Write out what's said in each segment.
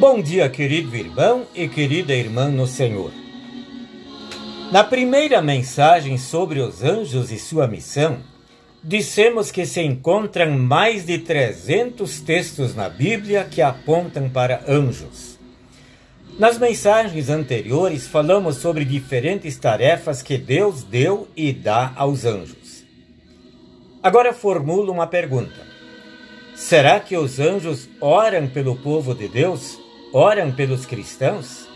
Bom dia, querido irmão e querida irmã no Senhor. Na primeira mensagem sobre os anjos e sua missão, dissemos que se encontram mais de 300 textos na Bíblia que apontam para anjos. Nas mensagens anteriores, falamos sobre diferentes tarefas que Deus deu e dá aos anjos. Agora formulo uma pergunta: será que os anjos oram pelo povo de Deus? Oram pelos cristãos?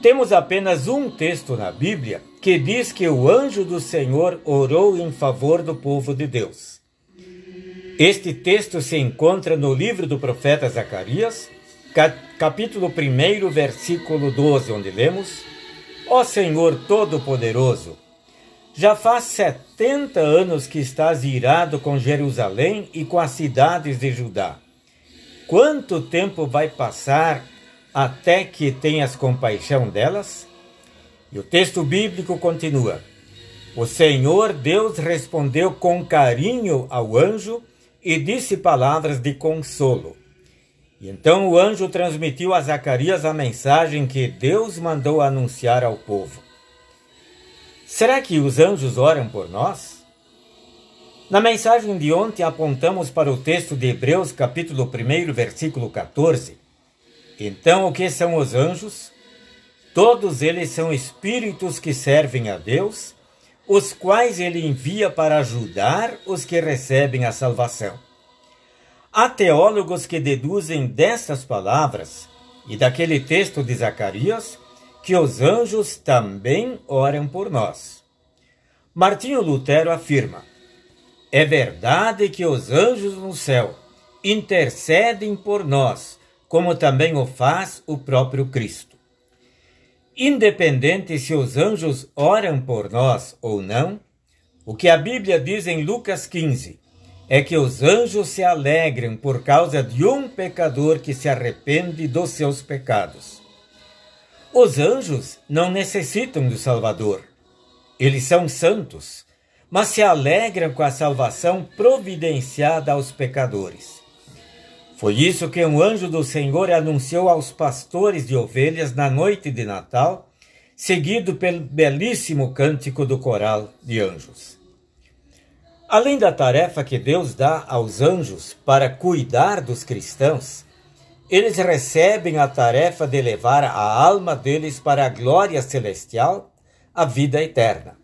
Temos apenas um texto na Bíblia que diz que o anjo do Senhor orou em favor do povo de Deus. Este texto se encontra no livro do profeta Zacarias, capítulo 1, versículo 12, onde lemos: Ó Senhor Todo-Poderoso, já faz setenta anos que estás irado com Jerusalém e com as cidades de Judá. Quanto tempo vai passar até que tenhas compaixão delas? E o texto bíblico continua: O Senhor Deus respondeu com carinho ao anjo e disse palavras de consolo. E então o anjo transmitiu a Zacarias a mensagem que Deus mandou anunciar ao povo. Será que os anjos oram por nós? Na mensagem de ontem apontamos para o texto de Hebreus, capítulo 1, versículo 14. Então, o que são os anjos? Todos eles são espíritos que servem a Deus, os quais ele envia para ajudar os que recebem a salvação. Há teólogos que deduzem destas palavras e daquele texto de Zacarias que os anjos também oram por nós. Martinho Lutero afirma: É verdade que os anjos no céu intercedem por nós, como também o faz o próprio Cristo. Independente se os anjos oram por nós ou não, o que a Bíblia diz em Lucas 15 é que os anjos se alegram por causa de um pecador que se arrepende dos seus pecados. Os anjos não necessitam do Salvador. Eles são santos, mas se alegram com a salvação providenciada aos pecadores. Foi isso que um anjo do Senhor anunciou aos pastores de ovelhas na noite de Natal, seguido pelo belíssimo cântico do coral de anjos. Além da tarefa que Deus dá aos anjos para cuidar dos cristãos, eles recebem a tarefa de levar a alma deles para a glória celestial, a vida eterna.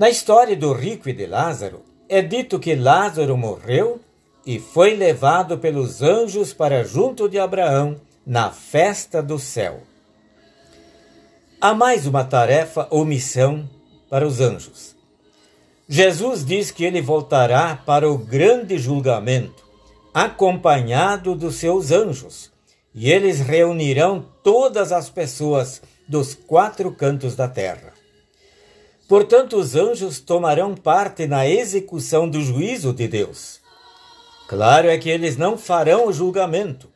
Na história do rico e de Lázaro, é dito que Lázaro morreu e foi levado pelos anjos para junto de Abraão na festa do céu. Há mais uma tarefa ou missão para os anjos Jesus diz que ele voltará para o grande julgamento, acompanhado dos seus anjos, e eles reunirão todas as pessoas dos quatro cantos da terra. Portanto, os anjos tomarão parte na execução do juízo de Deus. Claro é que eles não farão o julgamento,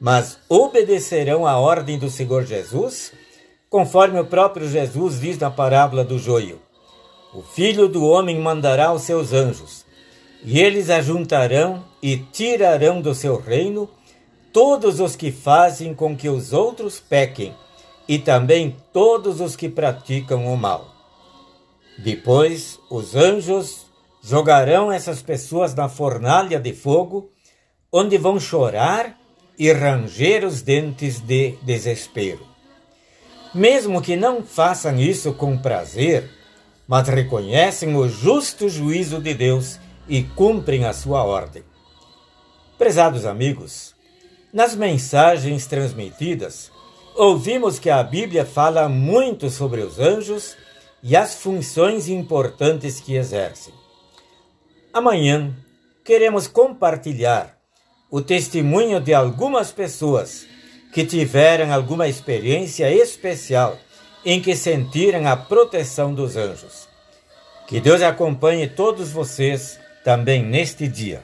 mas obedecerão à ordem do Senhor Jesus, conforme o próprio Jesus diz na parábola do joio. O filho do homem mandará os seus anjos, e eles ajuntarão e tirarão do seu reino todos os que fazem com que os outros pequem, e também todos os que praticam o mal. Depois, os anjos jogarão essas pessoas na fornalha de fogo, onde vão chorar e ranger os dentes de desespero. Mesmo que não façam isso com prazer, mas reconhecem o justo juízo de Deus e cumprem a sua ordem. Prezados amigos, nas mensagens transmitidas, ouvimos que a Bíblia fala muito sobre os anjos e as funções importantes que exercem. Amanhã queremos compartilhar o testemunho de algumas pessoas que tiveram alguma experiência especial em que sentiram a proteção dos anjos. Que Deus acompanhe todos vocês também neste dia.